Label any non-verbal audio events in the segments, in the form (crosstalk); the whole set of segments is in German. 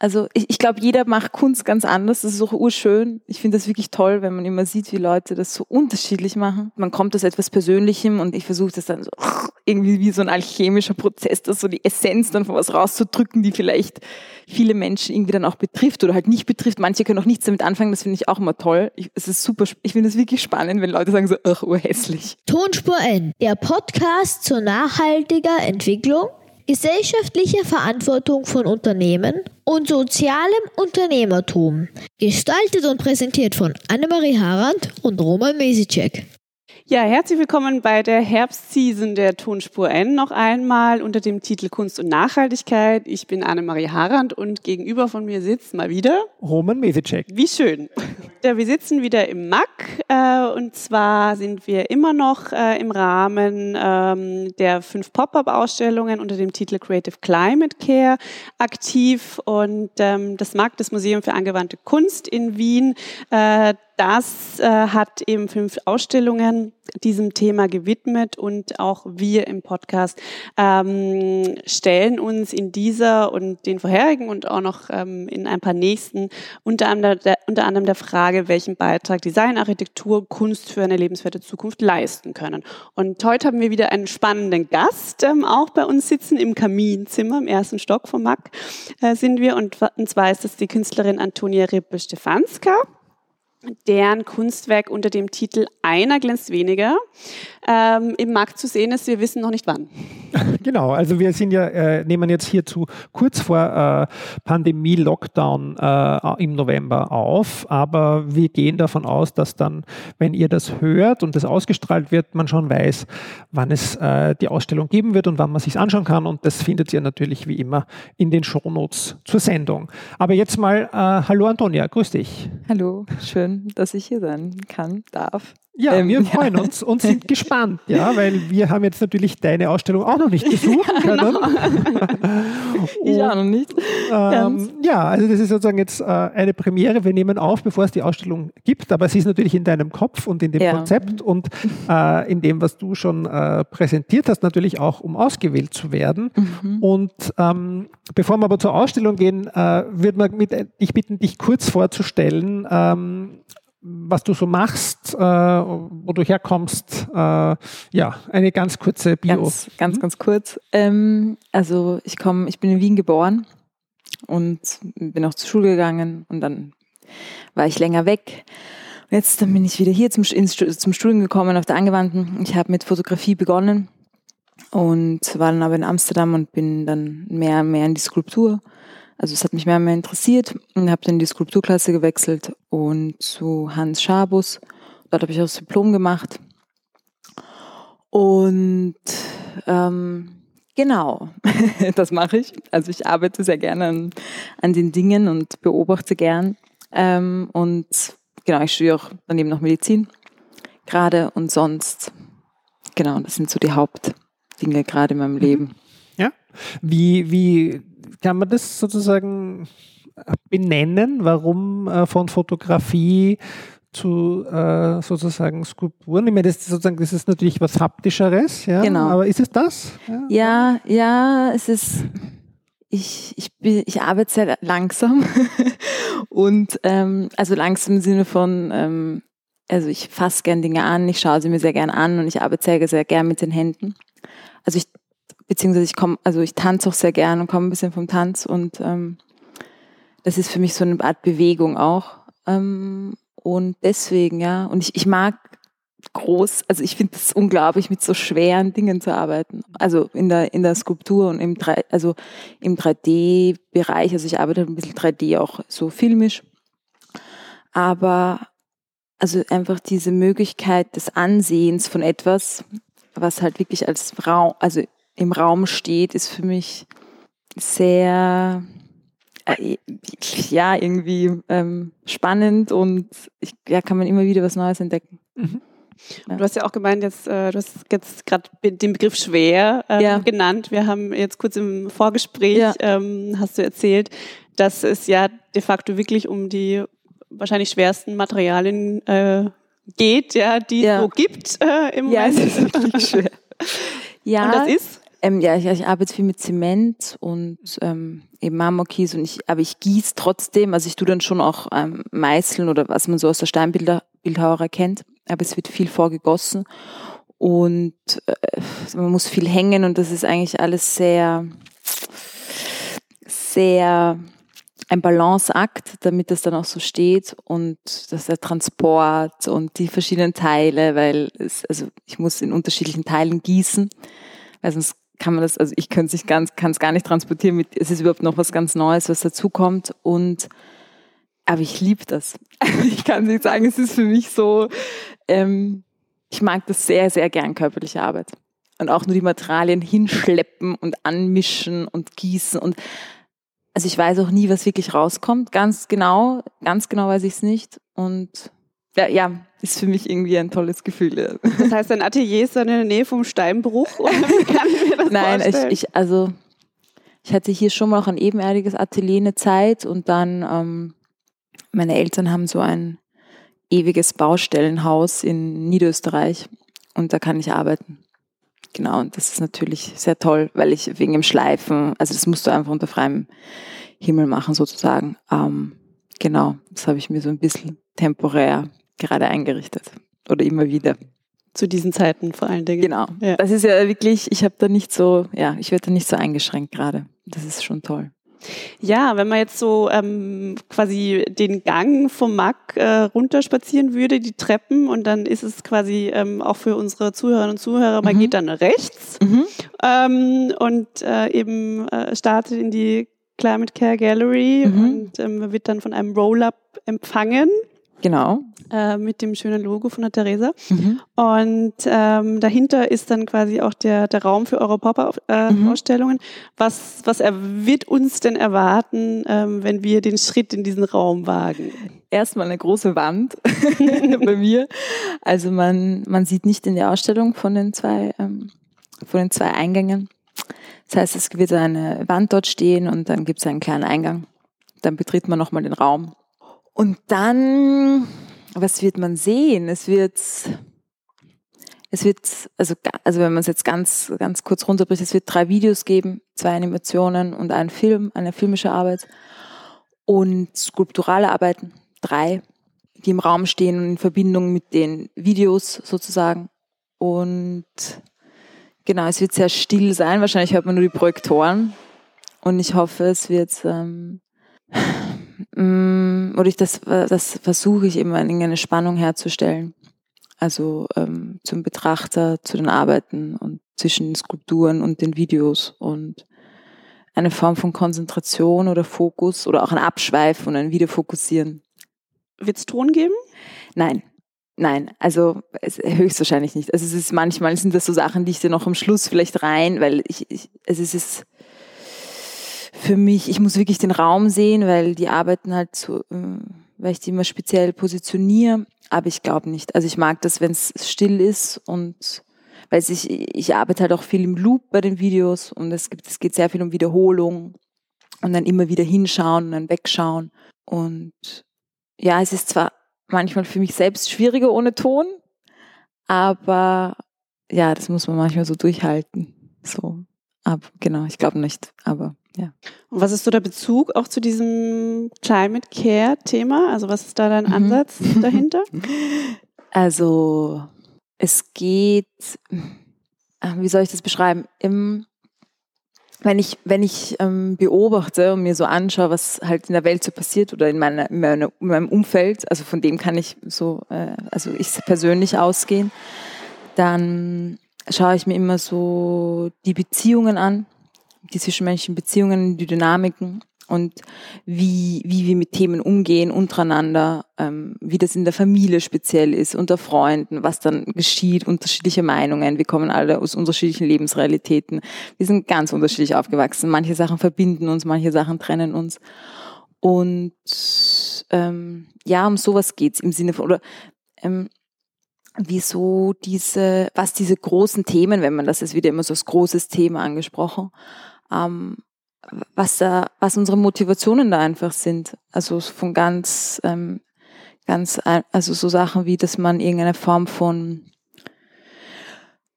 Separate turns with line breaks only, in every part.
Also ich, ich glaube, jeder macht Kunst ganz anders. Das ist auch urschön. Ich finde das wirklich toll, wenn man immer sieht, wie Leute das so unterschiedlich machen. Man kommt aus etwas Persönlichem und ich versuche das dann so (laughs) irgendwie wie so ein alchemischer Prozess, das so die Essenz dann von was rauszudrücken, die vielleicht viele Menschen irgendwie dann auch betrifft oder halt nicht betrifft. Manche können auch nichts damit anfangen. Das finde ich auch immer toll. Ich, es ist super. Ich finde es wirklich spannend, wenn Leute sagen so, ach, urhässlich.
Tonspur N, der Podcast zur nachhaltiger Entwicklung gesellschaftliche Verantwortung von Unternehmen und sozialem Unternehmertum. Gestaltet und präsentiert von Annemarie Harand und Roman Mesicek.
Ja, herzlich willkommen bei der Herbstseason der Tonspur N noch einmal unter dem Titel Kunst und Nachhaltigkeit. Ich bin Annemarie Harand und gegenüber von mir sitzt mal wieder
Roman Mesicek.
Wie schön. Ja, wir sitzen wieder im MAC äh, und zwar sind wir immer noch äh, im Rahmen ähm, der fünf Pop-up-Ausstellungen unter dem Titel Creative Climate Care aktiv und ähm, das MAC, das Museum für angewandte Kunst in Wien, äh, das äh, hat eben fünf Ausstellungen diesem Thema gewidmet und auch wir im Podcast ähm, stellen uns in dieser und den vorherigen und auch noch ähm, in ein paar nächsten unter anderem, der, unter anderem der Frage, welchen Beitrag Design, Architektur, Kunst für eine lebenswerte Zukunft leisten können. Und heute haben wir wieder einen spannenden Gast ähm, auch bei uns sitzen im Kaminzimmer im ersten Stock vom MAC äh, sind wir und, und zwar ist das die Künstlerin Antonia Rippe-Stefanska deren Kunstwerk unter dem Titel Einer glänzt weniger ähm, im Markt zu sehen ist. Wir wissen noch nicht wann. (laughs)
Genau, also wir sind ja, äh, nehmen jetzt hierzu kurz vor äh, Pandemie-Lockdown äh, im November auf, aber wir gehen davon aus, dass dann, wenn ihr das hört und das ausgestrahlt wird, man schon weiß, wann es äh, die Ausstellung geben wird und wann man sich anschauen kann und das findet ihr natürlich wie immer in den Shownotes zur Sendung. Aber jetzt mal, äh, hallo Antonia, grüß dich.
Hallo, schön, dass ich hier sein kann, darf.
Ja, ähm, wir freuen ja. uns und sind (laughs) gespannt, ja, weil wir haben jetzt natürlich deine Ausstellung auch noch nicht (laughs) besuchen ja, genau. (laughs)
ich auch noch nicht.
Ähm, ja, also das ist sozusagen jetzt äh, eine Premiere. Wir nehmen auf, bevor es die Ausstellung gibt, aber sie ist natürlich in deinem Kopf und in dem ja. Konzept und äh, in dem, was du schon äh, präsentiert hast, natürlich auch, um ausgewählt zu werden. Mhm. Und ähm, bevor wir aber zur Ausstellung gehen, äh, würde man mit, dich bitten, dich kurz vorzustellen ähm, was du so machst, äh, wo du herkommst. Äh, ja, eine ganz kurze Bio.
Ganz, ganz, mhm. ganz kurz. Ähm, also ich komme, ich bin in Wien geboren und bin auch zur Schule gegangen und dann war ich länger weg. Und jetzt dann bin ich wieder hier zum, ins, zum Studium gekommen auf der Angewandten. Ich habe mit Fotografie begonnen und war dann aber in Amsterdam und bin dann mehr und mehr in die Skulptur also es hat mich mehr und mehr interessiert und habe dann die Skulpturklasse gewechselt und zu Hans Schabus. Dort habe ich auch das Diplom gemacht. Und ähm, genau, (laughs) das mache ich. Also ich arbeite sehr gerne an, an den Dingen und beobachte gern. Ähm, und genau, ich studiere auch daneben noch Medizin gerade und sonst, genau, das sind so die Hauptdinge gerade in meinem mhm. Leben.
Ja. Wie, wie kann man das sozusagen benennen, warum äh, von Fotografie zu äh, sozusagen Skulpturen. Ich meine, das ist sozusagen, das ist natürlich was Haptischeres, ja.
Genau.
Aber ist es das?
Ja, ja, ja es ist. Ich, ich, bin, ich arbeite sehr langsam (laughs) und ähm, also langsam im Sinne von, ähm, also ich fasse gern Dinge an, ich schaue sie mir sehr gern an und ich arbeite sehr, sehr gern mit den Händen. Also ich beziehungsweise ich komme, also ich tanze auch sehr gern und komme ein bisschen vom Tanz und ähm, das ist für mich so eine Art Bewegung auch. Ähm, und deswegen, ja, und ich, ich mag groß, also ich finde es unglaublich, mit so schweren Dingen zu arbeiten. Also in der, in der Skulptur und im 3, also im 3D-Bereich, also ich arbeite ein bisschen 3D auch so filmisch. Aber also einfach diese Möglichkeit des Ansehens von etwas, was halt wirklich als Raum, also im Raum steht, ist für mich sehr, äh, ja, irgendwie ähm, spannend und ich, ja, kann man immer wieder was Neues entdecken. Mhm.
Ja. Du hast ja auch gemeint, jetzt, äh, du hast jetzt gerade den Begriff schwer ähm, ja. genannt. Wir haben jetzt kurz im Vorgespräch, ja. ähm, hast du erzählt, dass es ja de facto wirklich um die wahrscheinlich schwersten Materialien äh, geht, ja, die es so gibt äh, im
Moment. Ja, es ist wirklich schwer.
Ja. (laughs) Und das ist?
Ähm, ja, ich, ich, arbeite viel mit Zement und ähm, eben Marmorkies und ich, aber ich gieße trotzdem, also ich tue dann schon auch ähm, Meißeln oder was man so aus der Steinbildhauerei kennt, aber es wird viel vorgegossen und äh, man muss viel hängen und das ist eigentlich alles sehr, sehr ein Balanceakt, damit das dann auch so steht und dass der Transport und die verschiedenen Teile, weil es, also ich muss in unterschiedlichen Teilen gießen, weil sonst kann man das, also ich könnte es ganz, kann es gar nicht transportieren mit, es ist überhaupt noch was ganz Neues, was dazukommt und aber ich liebe das. (laughs) Ich kann nicht sagen, es ist für mich so, ähm, ich mag das sehr, sehr gern, körperliche Arbeit. Und auch nur die Materialien hinschleppen und anmischen und gießen und also ich weiß auch nie, was wirklich rauskommt. Ganz genau, ganz genau weiß ich es nicht. Und ja, ja, ist für mich irgendwie ein tolles Gefühl.
Das heißt, dein Atelier ist dann in der Nähe vom Steinbruch? Oder (laughs) kann
ich mir das Nein, ich, ich, also ich hatte hier schon mal auch ein ebenerdiges Atelier eine Zeit und dann ähm, meine Eltern haben so ein ewiges Baustellenhaus in Niederösterreich und da kann ich arbeiten. Genau, und das ist natürlich sehr toll, weil ich wegen dem Schleifen, also das musst du einfach unter freiem Himmel machen sozusagen. Ähm, genau, das habe ich mir so ein bisschen temporär gerade eingerichtet oder immer wieder.
Zu diesen Zeiten vor allen Dingen.
Genau. Ja. Das ist ja wirklich, ich habe da nicht so, ja, ich werde da nicht so eingeschränkt gerade. Das ist schon toll.
Ja, wenn man jetzt so ähm, quasi den Gang vom Mack äh, runterspazieren würde, die Treppen, und dann ist es quasi ähm, auch für unsere Zuhörerinnen und Zuhörer, man mhm. geht dann rechts mhm. ähm, und äh, eben äh, startet in die Climate Care Gallery mhm. und ähm, wird dann von einem Roll-Up empfangen.
Genau.
Äh, mit dem schönen Logo von der Theresa. Mhm. Und ähm, dahinter ist dann quasi auch der, der Raum für eure Pop-Up-Ausstellungen. Äh, mhm. Was, was er, wird uns denn erwarten, ähm, wenn wir den Schritt in diesen Raum wagen?
Erstmal eine große Wand (laughs) bei mir. Also man, man sieht nicht in der Ausstellung von den zwei, ähm, von den zwei Eingängen. Das heißt, es wird eine Wand dort stehen und dann gibt es einen kleinen Eingang. Dann betritt man nochmal den Raum und dann, was wird man sehen? Es wird, es wird, also, also wenn man es jetzt ganz, ganz kurz runterbricht, es wird drei Videos geben, zwei Animationen und einen Film, eine filmische Arbeit und skulpturale Arbeiten, drei, die im Raum stehen und in Verbindung mit den Videos sozusagen. Und genau, es wird sehr still sein. Wahrscheinlich hört man nur die Projektoren. Und ich hoffe, es wird ähm, (sighs) Mm, oder ich das, das versuche ich immer eine Spannung herzustellen. Also ähm, zum Betrachter, zu den Arbeiten und zwischen den Skulpturen und den Videos und eine Form von Konzentration oder Fokus oder auch ein Abschweifen und ein Wiederfokussieren.
Wird es Ton geben?
Nein, Nein, also höchstwahrscheinlich nicht. Also es ist manchmal sind das so Sachen, die ich dir noch am Schluss vielleicht rein, weil ich, ich es ist für mich, ich muss wirklich den Raum sehen, weil die arbeiten halt so, ähm, weil ich die immer speziell positioniere, aber ich glaube nicht. Also ich mag das, wenn es still ist und weil ich, ich arbeite halt auch viel im Loop bei den Videos und es gibt, es geht sehr viel um Wiederholung und dann immer wieder hinschauen und dann wegschauen. Und ja, es ist zwar manchmal für mich selbst schwieriger ohne Ton, aber ja, das muss man manchmal so durchhalten. So, aber genau, ich glaube nicht, aber ja.
Und was ist so der Bezug auch zu diesem Climate Care Thema? Also was ist da dein mhm. Ansatz (laughs) dahinter?
Also es geht, äh, wie soll ich das beschreiben? Im, wenn ich, wenn ich ähm, beobachte und mir so anschaue, was halt in der Welt so passiert oder in, meiner, in, meiner, in meinem Umfeld, also von dem kann ich so, äh, also ich persönlich ausgehen, dann schaue ich mir immer so die Beziehungen an die zwischenmenschlichen Beziehungen, die Dynamiken und wie, wie wir mit Themen umgehen untereinander, ähm, wie das in der Familie speziell ist, unter Freunden, was dann geschieht, unterschiedliche Meinungen. Wir kommen alle aus unterschiedlichen Lebensrealitäten. Wir sind ganz unterschiedlich aufgewachsen. Manche Sachen verbinden uns, manche Sachen trennen uns. Und ähm, ja, um sowas geht's im Sinne von, oder ähm, wieso diese, was diese großen Themen, wenn man das ist wieder immer so als großes Thema angesprochen, ähm, was da, was unsere Motivationen da einfach sind. Also von ganz, ähm, ganz, also so Sachen wie, dass man irgendeine Form von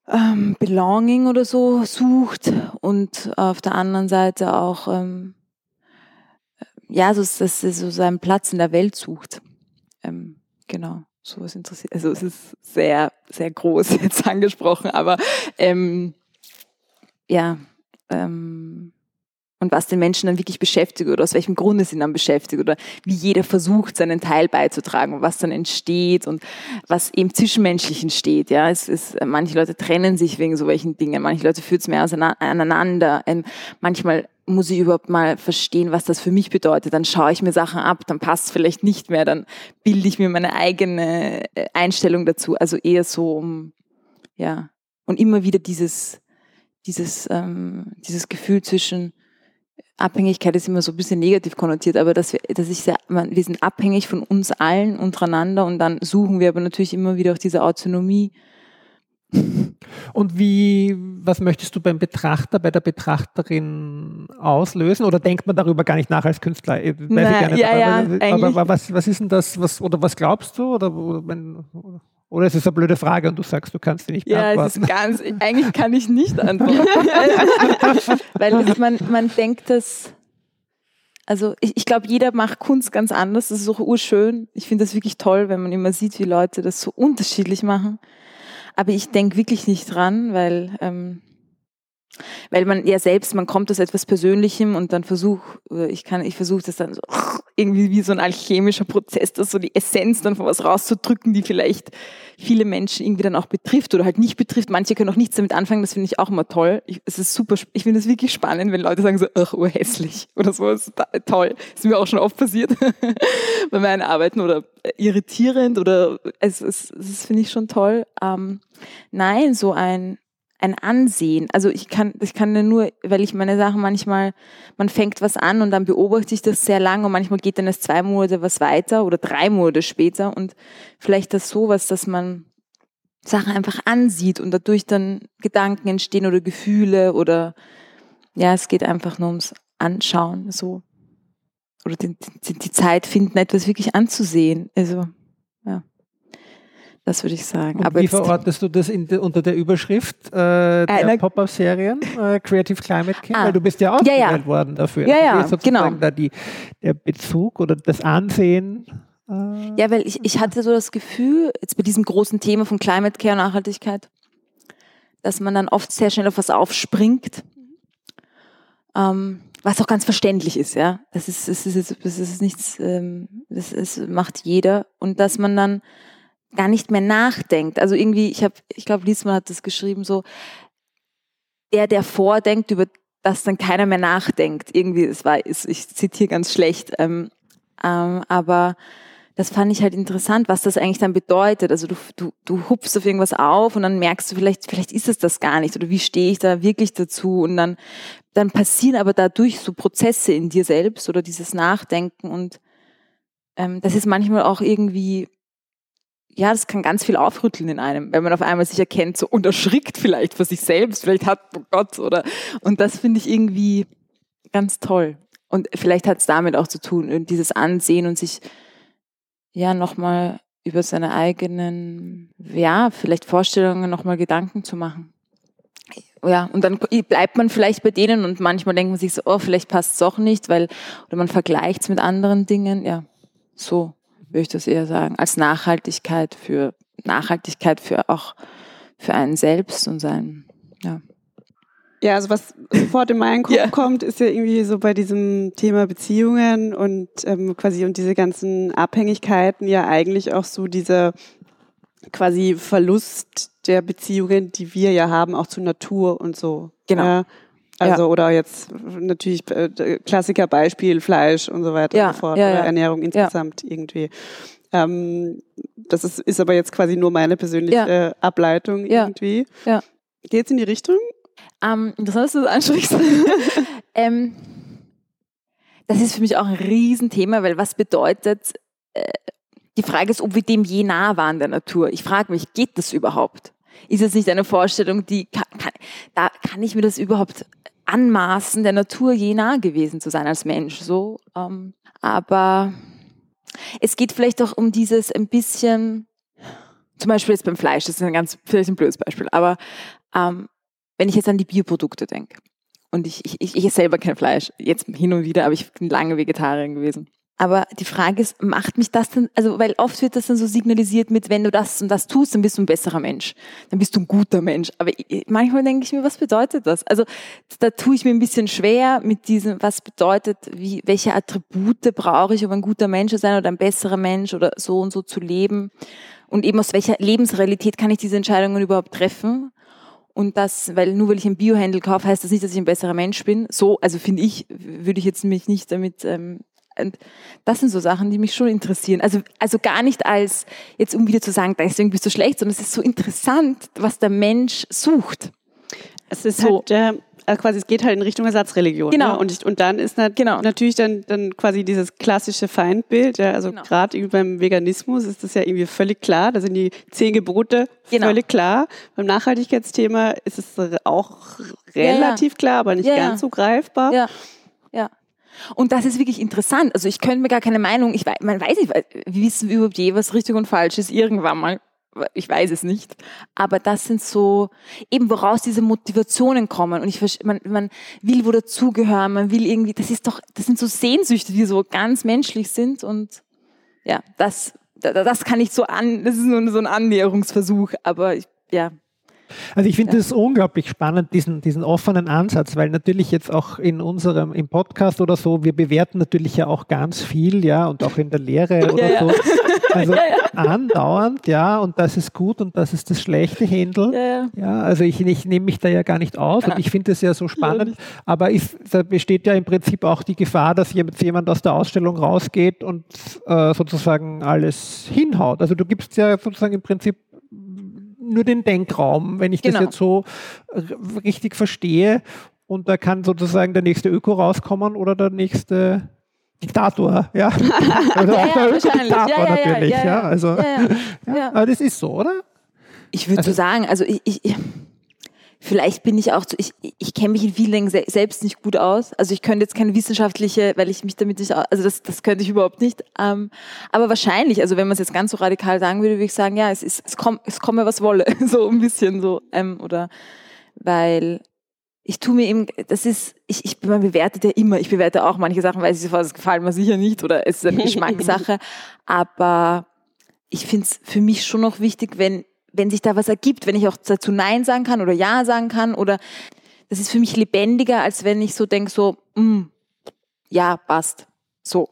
ähm, Belonging oder so sucht und auf der anderen Seite auch ähm, ja, so, dass er so seinen Platz in der Welt sucht. Ähm, genau, sowas interessiert. Also es ist sehr, sehr groß (laughs) jetzt angesprochen, aber ähm, ja, ähm, und was den Menschen dann wirklich beschäftigt oder aus welchem Grunde sie dann beschäftigt oder wie jeder versucht, seinen Teil beizutragen und was dann entsteht und was eben zwischenmenschlich entsteht. Ja, es ist, manche Leute trennen sich wegen so welchen Dingen, manche Leute führt es mehr aneinander. Ähm, manchmal muss ich überhaupt mal verstehen, was das für mich bedeutet. Dann schaue ich mir Sachen ab, dann passt es vielleicht nicht mehr, dann bilde ich mir meine eigene äh, Einstellung dazu. Also eher so um, ja, und immer wieder dieses, dieses, ähm, dieses Gefühl zwischen Abhängigkeit ist immer so ein bisschen negativ konnotiert, aber dass wir, dass ich sehr, wir sind abhängig von uns allen untereinander und dann suchen wir aber natürlich immer wieder auch diese Autonomie.
Und wie, was möchtest du beim Betrachter, bei der Betrachterin auslösen? Oder denkt man darüber gar nicht nach als Künstler? Weiß
Nein, ich gar nicht. Ja,
aber, ja, aber, aber was, was ist denn das, was, oder was glaubst du? Oder, wenn, oder ist es eine blöde Frage und du sagst, du kannst sie nicht beantworten?
Ja, es ist ganz, eigentlich kann ich nicht (laughs) antworten. Weil man, man denkt, dass, also ich, ich glaube, jeder macht Kunst ganz anders. Das ist auch urschön. Ich finde das wirklich toll, wenn man immer sieht, wie Leute das so unterschiedlich machen. Aber ich denke wirklich nicht dran, weil ähm, weil man ja selbst, man kommt aus etwas Persönlichem und dann versucht, ich kann, ich versuche das dann so irgendwie wie so ein alchemischer Prozess, das so die Essenz dann von was rauszudrücken, die vielleicht viele Menschen irgendwie dann auch betrifft oder halt nicht betrifft. Manche können auch nichts damit anfangen, das finde ich auch immer toll. Ich, es ist super, ich finde es wirklich spannend, wenn Leute sagen so, ach, urhässlich oder so, ist toll. Ist mir auch schon oft passiert (laughs) bei meinen Arbeiten oder irritierend oder es, es, es finde ich schon toll. Ähm, nein, so ein, ein Ansehen. Also ich kann, ich kann nur, weil ich meine Sachen manchmal, man fängt was an und dann beobachte ich das sehr lang und manchmal geht dann erst zwei Monate was weiter oder drei Monate später und vielleicht das sowas, dass man Sachen einfach ansieht und dadurch dann Gedanken entstehen oder Gefühle oder ja, es geht einfach nur ums Anschauen, so. Oder die, die, die Zeit finden, etwas wirklich anzusehen. Also. Das würde ich sagen.
Und Aber wie verortest du das de, unter der Überschrift äh, der Pop-Up-Serien äh, Creative Climate King? Ah, Weil du bist ja ausgewählt ja, ja. worden dafür.
Ja, ja, also genau.
Da die, der Bezug oder das Ansehen.
Äh, ja, weil ich, ich hatte so das Gefühl, jetzt bei diesem großen Thema von Climate Care und Nachhaltigkeit, dass man dann oft sehr schnell auf was aufspringt. Ähm, was auch ganz verständlich ist, ja. Das ist, das ist, das ist nichts, ähm, das ist, macht jeder. Und dass man dann gar nicht mehr nachdenkt. Also irgendwie, ich habe, ich glaube, Liesmann hat das geschrieben, so der, der vordenkt, über das dann keiner mehr nachdenkt. Irgendwie, es war, ich zitiere ganz schlecht, ähm, ähm, aber das fand ich halt interessant, was das eigentlich dann bedeutet. Also du, du, du hupfst auf irgendwas auf und dann merkst du vielleicht, vielleicht ist es das gar nicht oder wie stehe ich da wirklich dazu und dann, dann passieren aber dadurch so Prozesse in dir selbst oder dieses Nachdenken und ähm, das ist manchmal auch irgendwie ja, das kann ganz viel aufrütteln in einem, wenn man auf einmal sich erkennt, so und erschrickt vielleicht vor sich selbst, vielleicht hat, oh Gott, oder, und das finde ich irgendwie ganz toll. Und vielleicht hat es damit auch zu tun, dieses Ansehen und sich, ja, nochmal über seine eigenen, ja, vielleicht Vorstellungen nochmal Gedanken zu machen. Ja, und dann bleibt man vielleicht bei denen und manchmal denkt man sich so, oh, vielleicht passt es auch nicht, weil, oder man vergleicht es mit anderen Dingen, ja, so würde ich das eher sagen, als Nachhaltigkeit für Nachhaltigkeit für auch für einen selbst und sein, ja.
Ja, also was sofort in meinen (laughs) Kopf ja. kommt, ist ja irgendwie so bei diesem Thema Beziehungen und ähm, quasi und diese ganzen Abhängigkeiten ja eigentlich auch so dieser quasi Verlust der Beziehungen, die wir ja haben, auch zur Natur und so.
Genau.
Ja, also ja. oder jetzt natürlich äh, Klassikerbeispiel Fleisch und so weiter
ja,
und so fort
ja,
oder Ernährung insgesamt irgendwie. Ähm, das ist, ist aber jetzt quasi nur meine persönliche Ableitung irgendwie.
Ja.
Geht's in die Richtung?
Ähm, interessant, dass du das ansprichst. (laughs) ähm, das ist für mich auch ein Riesenthema, weil was bedeutet, äh, die Frage ist, ob wir dem je nah waren der Natur. Ich frage mich, geht das überhaupt? Ist es nicht eine Vorstellung, die kann, kann, da kann ich mir das überhaupt anmaßen, der Natur je nah gewesen zu sein als Mensch. So, ähm, aber es geht vielleicht auch um dieses ein bisschen, zum Beispiel jetzt beim Fleisch, das ist ein ganz vielleicht ein blödes Beispiel, aber Ähm, wenn ich jetzt an die Bioprodukte denke und ich, ich, ich, ich esse selber kein Fleisch, jetzt hin und wieder, aber ich bin lange Vegetarierin gewesen. Aber die Frage ist, macht mich das denn, also weil oft wird das dann so signalisiert mit, wenn du das und das tust, dann bist du ein besserer Mensch, dann bist du ein guter Mensch. Aber manchmal denke ich mir, was bedeutet das? Also da tue ich mir ein bisschen schwer mit diesem, was bedeutet, wie, welche Attribute brauche ich, um ein guter Mensch zu sein oder ein besserer Mensch oder so und so zu leben. Und eben aus welcher Lebensrealität kann ich diese Entscheidungen überhaupt treffen? Und das, weil nur weil ich ein Biohandel kaufe, heißt das nicht, dass ich ein besserer Mensch bin. So, also finde ich, würde ich jetzt mich nicht damit ähm, und das sind so Sachen, die mich schon interessieren. Also, also gar nicht als, jetzt um wieder zu sagen, deswegen bist du schlecht, sondern es ist so interessant, was der Mensch sucht.
Es ist so. halt, äh, also quasi, es geht halt in Richtung Ersatzreligion. Ne? Genau. Ne? Und, ich, und dann ist nat genau. natürlich dann, dann quasi dieses klassische Feindbild, ja, also genau. gerade beim Veganismus ist das ja irgendwie völlig klar, da sind die zehn Gebote genau. völlig klar. Beim Nachhaltigkeitsthema ist es auch relativ ja, ja. klar, aber nicht ja, ganz so greifbar.
Ja. Und das ist wirklich interessant. Also ich könnte mir gar keine Meinung, ich weiß, man weiß nicht, wissen wir überhaupt je, was richtig und falsch ist, irgendwann mal. Ich weiß es nicht. Aber das sind so, eben woraus diese Motivationen kommen. Und ich, man, man will wo dazugehören, man will irgendwie, das ist doch, das sind so Sehnsüchte, die so ganz menschlich sind. Und ja, das, das kann ich so an, das ist nur so ein Annäherungsversuch. Aber ich, ja,
also ich finde ja. das unglaublich spannend, diesen, diesen offenen Ansatz, weil natürlich jetzt auch in unserem, im Podcast oder so, wir bewerten natürlich ja auch ganz viel, ja, und auch in der Lehre oder ja, so. (laughs) Also andauernd, ja, und das ist gut und das ist das schlechte Händel. Ja, also ich, ich nehme mich da ja gar nicht aus und ich finde es ja so spannend, aber ist, da besteht ja im Prinzip auch die Gefahr, dass jemand aus der Ausstellung rausgeht und äh, sozusagen alles hinhaut. Also du gibst ja sozusagen im Prinzip nur den Denkraum, wenn ich genau. das jetzt so richtig verstehe. Und da kann sozusagen der nächste Öko rauskommen oder der nächste Diktator, ja. (laughs) Oder
ja, auch der Öko-Diktator
ja, ja, natürlich, ja. Also, (laughs) ja, Aber das ist so, oder?
Ich würde also, so sagen, also ich, ich Vielleicht bin ich auch zu, ich, ich kenne mich in vielen Dingen selbst nicht gut aus. Also ich könnte jetzt keine wissenschaftliche, weil ich mich damit nicht, also das, das könnte ich überhaupt nicht. Ähm, aber wahrscheinlich, also wenn man es jetzt ganz so radikal sagen würde, würde ich sagen, ja, es ist, es kommt, es komme was wolle, (laughs) so ein bisschen so, ähm, oder, weil ich tue mir eben, das ist, ich, ich, man bewertet ja immer, ich bewerte auch manche Sachen, weil ich sofort, das gefallen mir sicher nicht oder es ist eine Geschmackssache, (laughs) aber ich finde es für mich schon noch wichtig, wenn wenn sich da was ergibt, wenn ich auch dazu Nein sagen kann oder Ja sagen kann oder das ist für mich lebendiger, als wenn ich so denke, so, mm, ja, passt. So.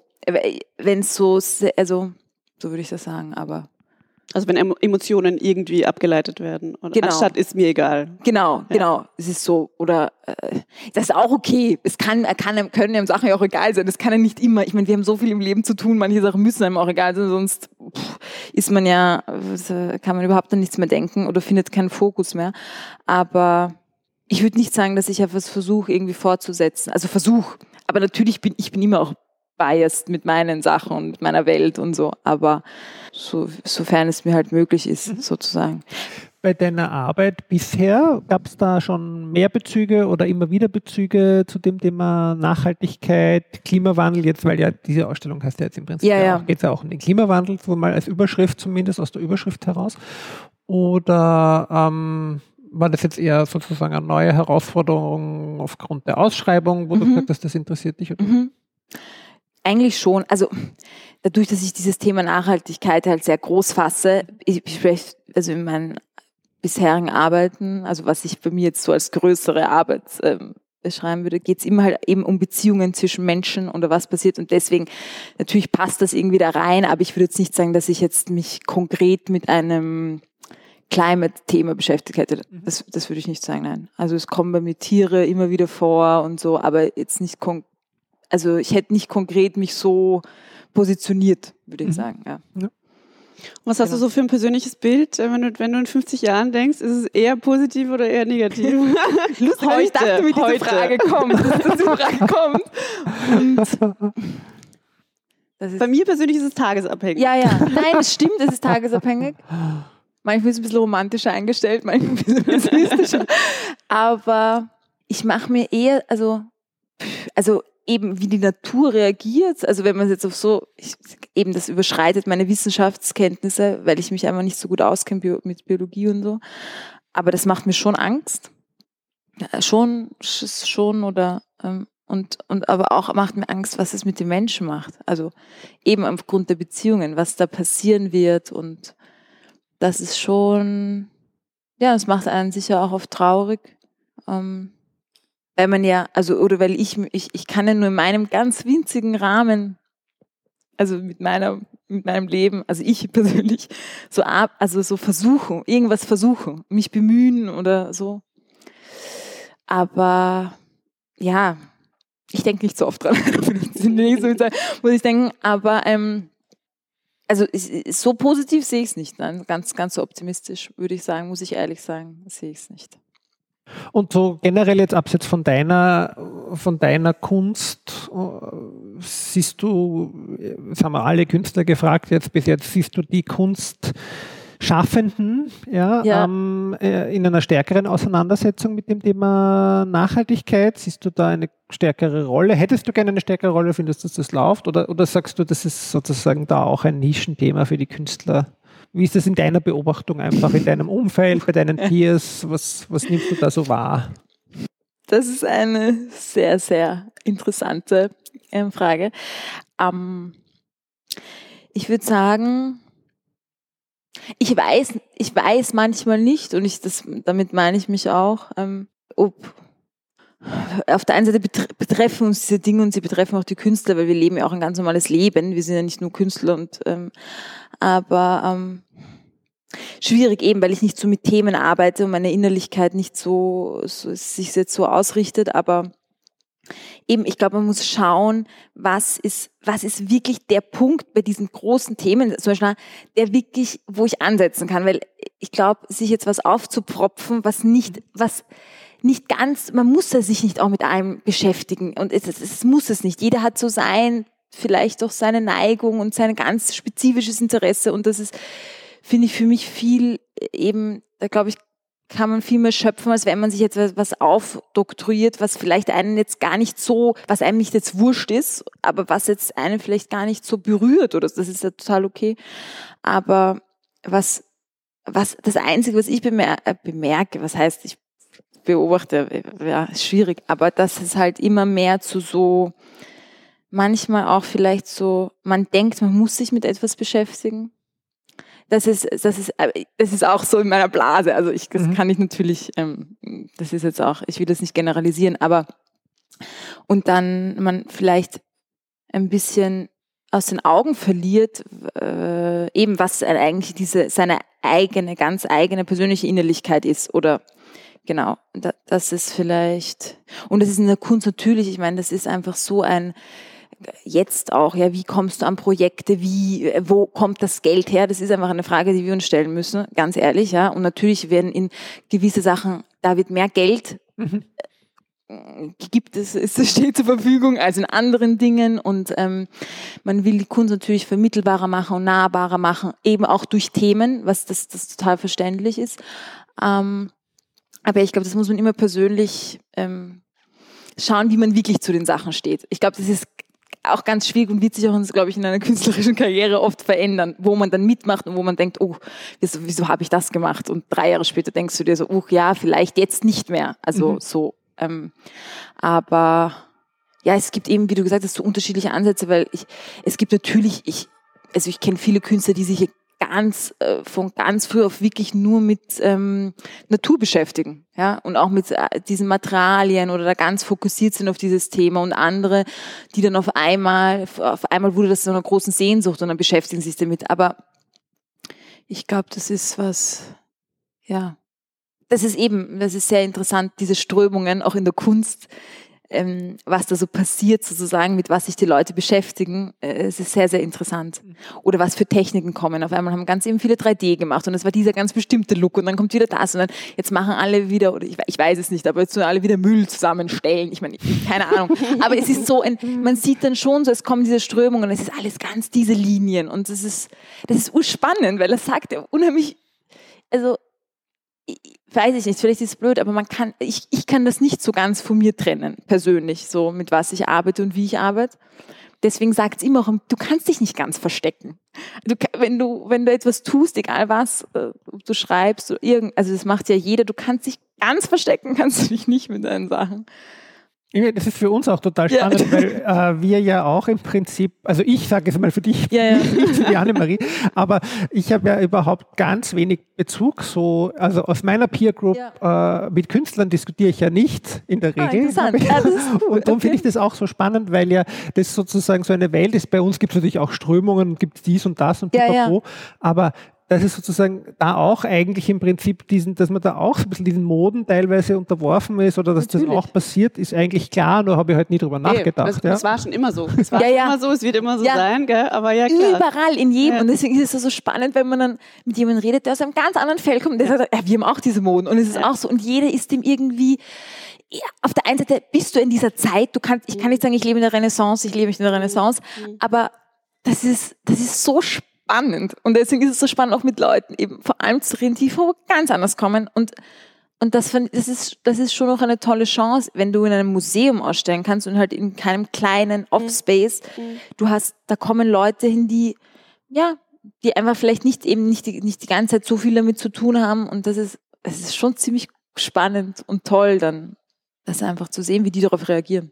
Wenn es so, also, so würde ich das sagen, aber.
Also wenn Emotionen irgendwie abgeleitet werden. Und genau. Anstatt ist mir egal.
Genau, ja. genau. Es ist so. Oder äh, das ist auch okay. Es kann, kann, können einem Sachen ja auch egal sein. Das kann ja nicht immer. Ich meine, wir haben so viel im Leben zu tun, manche Sachen müssen einem auch egal sein, sonst pff, ist man ja, kann man überhaupt an nichts mehr denken oder findet keinen Fokus mehr. Aber ich würde nicht sagen, dass ich etwas versuche, irgendwie fortzusetzen. Also Versuch. Aber natürlich bin ich bin immer auch biased mit meinen Sachen und mit meiner Welt und so, aber so, sofern es mir halt möglich ist, mhm. sozusagen.
Bei deiner Arbeit bisher gab es da schon mehr Bezüge oder immer wieder Bezüge zu dem Thema Nachhaltigkeit, Klimawandel, jetzt, weil ja diese Ausstellung heißt ja jetzt im Prinzip,
ja, ja.
geht es ja auch um den Klimawandel, so mal als Überschrift zumindest aus der Überschrift heraus. Oder ähm, war das jetzt eher sozusagen eine neue Herausforderung aufgrund der Ausschreibung, wo mhm. du gesagt hast, das interessiert dich? Oder? Mhm.
Eigentlich schon. Also dadurch, dass ich dieses Thema Nachhaltigkeit halt sehr groß fasse, ich, spreche also in meinen bisherigen Arbeiten, also was ich bei mir jetzt so als größere Arbeit ähm, beschreiben würde, geht es immer halt eben um Beziehungen zwischen Menschen oder was passiert. Und deswegen, natürlich passt das irgendwie da rein, aber ich würde jetzt nicht sagen, dass ich jetzt mich konkret mit einem Climate-Thema beschäftigt hätte. Mhm. Das, das würde ich nicht sagen, nein. Also es kommen bei mir Tiere immer wieder vor und so, aber jetzt nicht konkret also ich hätte nicht konkret mich so positioniert, würde ich mhm. sagen. Ja. ja.
Was hast genau. du so für ein persönliches Bild, äh, wenn du, wenn du in 50 Jahren denkst, ist es eher positiv oder eher negativ? (laughs)
Lustig, heute, ich dachte, wie diese Frage kommt, dass diese Frage kommt.
Bei mir persönlich ist es tagesabhängig.
Ja, ja. Nein, es stimmt, es ist tagesabhängig. Manchmal ist es ein bisschen romantischer eingestellt, manchmal ein bisschen pessimistischer. Aber ich mache mir eher, also, also eben wie die Natur reagiert, also wenn man es jetzt auf so, ich, eben das überschreitet meine Wissenschaftskenntnisse, weil ich mich einfach nicht so gut auskenne mit Biologie und so. aber das macht mir schon Angst. Schon, schon oder ähm, und, und aber auch macht mir Angst, was es mit den Menschen macht. Also eben aufgrund der Beziehungen, was da passieren wird und das ist schon, ja, das macht einen sicher auch oft traurig. Ähm, weil man ja, also, oder weil ich, ich, ich kann ja nur in meinem ganz winzigen Rahmen, also mit meiner, mit meinem Leben, also ich (laughs) persönlich, so ab, also so versuchen, irgendwas versuchen, mich bemühen oder so. Aber ja, ich denke nicht so oft dran, (laughs) muss ich denken, aber ähm, also so positiv sehe ich es nicht, nein, ganz, ganz so optimistisch würde ich sagen, muss ich ehrlich sagen, sehe ich es nicht.
Und so generell jetzt abseits von deiner, von deiner Kunst, äh, siehst du, das haben wir alle Künstler gefragt jetzt bis jetzt, siehst du die Kunst, Schaffenden ja, ja. Ähm, äh, in einer stärkeren Auseinandersetzung mit dem Thema Nachhaltigkeit? Siehst du da eine stärkere Rolle? Hättest du gerne eine stärkere Rolle? Findest du, dass das läuft? Oder, oder sagst du, das ist sozusagen da auch ein Nischenthema für die Künstler? Wie ist das in deiner Beobachtung einfach, in deinem Umfeld, bei deinen Peers? Was, was nimmst du da so wahr?
Das ist eine sehr, sehr interessante ähm, Frage. Ähm, ich würde sagen, ich weiß, ich weiß manchmal nicht, und ich, das, damit meine ich mich auch, ähm, ob auf der einen Seite betreffen uns diese Dinge und sie betreffen auch die Künstler, weil wir leben ja auch ein ganz normales Leben. Wir sind ja nicht nur Künstler und ähm, aber ähm, schwierig eben, weil ich nicht so mit Themen arbeite und meine Innerlichkeit nicht so, so sich jetzt so ausrichtet, aber eben, ich glaube, man muss schauen, was ist, was ist wirklich der Punkt bei diesen großen Themen, zum Beispiel, der wirklich, wo ich ansetzen kann, weil ich glaube, sich jetzt was aufzupropfen, was nicht, was nicht ganz, man muss sich nicht auch mit allem beschäftigen. Und es, es, es muss es nicht. Jeder hat so sein, vielleicht auch seine Neigung und sein ganz spezifisches Interesse und das ist, finde ich, für mich viel eben, da glaube ich, kann man viel mehr schöpfen, als wenn man sich jetzt was aufdoktoriert, was vielleicht einen jetzt gar nicht so, was einem nicht jetzt wurscht ist, aber was jetzt einen vielleicht gar nicht so berührt oder das ist ja total okay. Aber was, was, das Einzige, was ich bemerke, äh, bemerke was heißt, ich beobachte, ja, ist schwierig, aber dass es halt immer mehr zu so, manchmal auch vielleicht so, man denkt, man muss sich mit etwas beschäftigen das ist, das ist, äh, das ist auch so in meiner Blase. Also ich, das mhm. kann ich natürlich, ähm, das ist jetzt auch, ich will das nicht generalisieren, aber und dann man vielleicht ein bisschen aus den Augen verliert, äh, eben was eigentlich diese seine eigene, ganz eigene persönliche Innerlichkeit ist oder genau, das ist vielleicht und das ist in der Kunst natürlich, ich meine, das ist einfach so ein jetzt auch, ja, wie kommst du an Projekte, wie, wo kommt das Geld her? Das ist einfach eine Frage, die wir uns stellen müssen, ganz ehrlich, ja. Und natürlich werden in gewisse Sachen, da wird mehr Geld mhm. gibt es, es steht zur Verfügung als in anderen Dingen und ähm, man will die Kunst natürlich vermittelbarer machen und nahbarer machen, eben auch durch Themen, was das, das total verständlich ist. Ähm, aber ich glaube, das muss man immer persönlich ähm, schauen, wie man wirklich zu den Sachen steht. Ich glaube, das ist auch ganz schwierig und wird sich auch, glaube ich, in einer künstlerischen Karriere oft verändern, wo man dann mitmacht und wo man denkt, oh, wieso, wieso habe ich das gemacht? Und drei Jahre später denkst du dir so, oh ja, vielleicht jetzt nicht mehr. Also mhm. so. Ähm, aber ja, es gibt eben, wie du gesagt hast, so unterschiedliche Ansätze, weil ich, es gibt natürlich, ich, also ich kenne viele Künstler, die sich ganz äh, von ganz früh auf wirklich nur mit ähm, Natur beschäftigen, ja und auch mit äh, diesen Materialien oder da ganz fokussiert sind auf dieses Thema und andere, die dann auf einmal auf einmal wurde das so einer großen Sehnsucht und dann beschäftigen sich damit. Aber ich glaube, das ist was, ja, das ist eben, das ist sehr interessant, diese Strömungen auch in der Kunst, ähm, was da so passiert, sozusagen, mit was sich die Leute beschäftigen. Äh, es ist sehr, sehr interessant. Mhm. Oder was für Techniken kommen. Auf einmal haben ganz eben viele 3D gemacht und es war dieser ganz bestimmte Look und dann kommt wieder das und dann jetzt machen alle wieder, oder ich, ich weiß es nicht, aber jetzt tun alle wieder Müll zusammenstellen. Ich meine, keine Ahnung. (laughs) aber es ist so, ein, man sieht dann schon so, es kommen diese Strömungen und es ist alles ganz diese Linien und das ist, das ist urspannend, weil er sagt unheimlich, also weiß ich nicht, vielleicht ist es blöd, aber man kann, ich, ich kann das nicht so ganz von mir trennen, persönlich, so mit was ich arbeite und wie ich arbeite. deswegen sagt es immer auch, du kannst dich nicht ganz verstecken. Du, wenn du, wenn du etwas tust, egal was, äh, du schreibst, irgend, also das macht ja jeder, du kannst dich ganz verstecken, (laughs) kannst du dich nicht mit deinen Sachen.
Das ist für uns auch total spannend, ja. weil äh, wir ja auch im Prinzip, also ich sage es mal für dich, ja, ja. (laughs) nicht für die Annemarie, aber ich habe ja überhaupt ganz wenig Bezug so, also aus meiner Peer Group äh, mit Künstlern diskutiere ich ja nicht in der ah, Regel. Ah, ja, cool. (laughs) Und darum okay. finde ich das auch so spannend, weil ja das sozusagen so eine Welt ist. Bei uns gibt es natürlich auch Strömungen, gibt dies und das und pipapo, aber dass es sozusagen da auch eigentlich im Prinzip diesen, dass man da auch so ein bisschen diesen Moden teilweise unterworfen ist oder dass Natürlich. das auch passiert, ist eigentlich klar, nur habe ich halt nie drüber nachgedacht.
Das, ja. das war schon immer so. Es war ja, ja. immer so, es wird immer so sein, gell? aber ja klar.
Überall, in jedem. Und deswegen ist es so spannend, wenn man dann mit jemandem redet, der aus einem ganz anderen Feld kommt der sagt, ja, wir haben auch diese Moden. Und es ist auch so. Und jeder ist dem irgendwie, ja, auf der einen Seite bist du in dieser Zeit, du kannst, ich kann nicht sagen, ich lebe in der Renaissance, ich lebe nicht in der Renaissance, mhm. aber das ist, das ist so spannend spannend. Und deswegen ist es so spannend, auch mit Leuten eben vor allem zu reden, die von ganz anders kommen. Und, und das, das, ist, das ist schon noch eine tolle Chance, wenn du in einem Museum ausstellen kannst und halt in keinem kleinen Offspace. Mhm. Du hast, da kommen Leute hin, die, ja, die einfach vielleicht nicht eben nicht die, nicht die ganze Zeit so viel damit zu tun haben. Und das ist, das ist schon ziemlich spannend und toll, dann das einfach zu sehen, wie die darauf reagieren.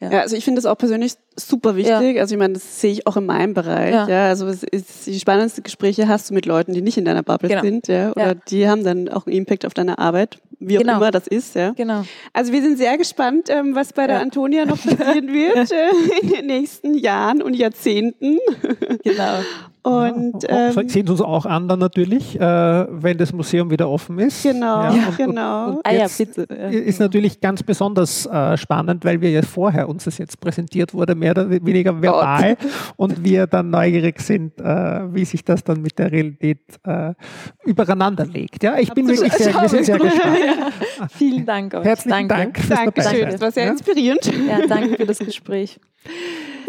Ja. ja, also ich finde das auch persönlich super wichtig. Ja. Also ich meine, das sehe ich auch in meinem Bereich. Ja, ja also es ist, die spannendsten Gespräche hast du mit Leuten, die nicht in deiner Bubble genau. sind, ja, oder die haben dann auch einen Impact auf deine Arbeit, wie auch genau. immer das ist, ja.
Genau.
Also wir sind sehr gespannt, ähm, was bei der Antonia noch passieren (laughs) wird äh, in den nächsten Jahren und Jahrzehnten.
Genau.
Und ähm, sehen Sie uns auch an dann natürlich, äh, wenn das Museum wieder offen ist.
Genau, ja, und, genau.
Und, und ah, ja, bitte.
Ja. Ist natürlich ganz besonders äh, spannend, weil wir ja vorher uns das jetzt präsentiert wurde, mehr oder weniger verbal, Gott. und wir dann neugierig sind, äh, wie sich das dann mit der Realität äh, übereinander legt. Ja, ich bin wirklich sehr, wir sind sehr gespannt.
Ja. (laughs) Vielen Dank
euch. Herzlichen
danke. Dank. Dankeschön, das war sehr inspirierend.
Ja, danke für das Gespräch.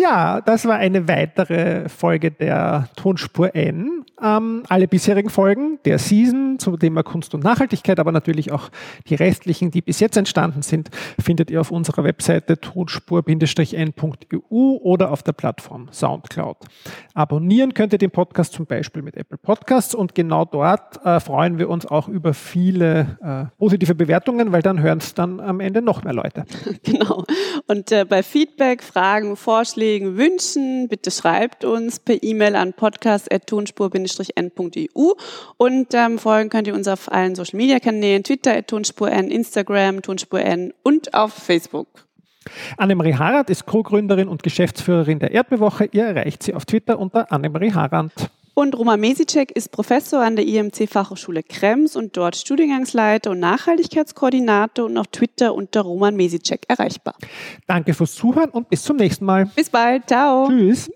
Ja, das war eine weitere Folge der Tonspur N. Ähm, alle bisherigen Folgen der Season zum Thema Kunst und Nachhaltigkeit, aber natürlich auch die restlichen, die bis jetzt entstanden sind, findet ihr auf unserer Webseite tonspur-n.eu oder auf der Plattform Soundcloud. Abonnieren könnt ihr den Podcast zum Beispiel mit Apple Podcasts und genau dort äh, freuen wir uns auch über viele äh, positive Bewertungen, weil dann hören es dann am Ende noch mehr Leute. (laughs)
Genau. Und äh, bei Feedback, Fragen, Vorschlägen, Wünschen, bitte schreibt uns per E-Mail an podcast.tonspur-n.eu und ähm, folgen könnt ihr uns auf allen Social Media Kanälen, Twitter tonspur-n, Instagram tonspur-n und auf Facebook.
Annemarie Harand ist Co-Gründerin und Geschäftsführerin der Erdbewoche. Ihr erreicht sie auf Twitter unter Annemarie Harand.
Und Roman Mesicek ist Professor an der IMC Fachhochschule Krems und dort Studiengangsleiter und Nachhaltigkeitskoordinator und auf Twitter unter Roman Mesicek erreichbar.
Danke fürs Zuhören und bis zum nächsten Mal.
Bis bald. Ciao.
Tschüss.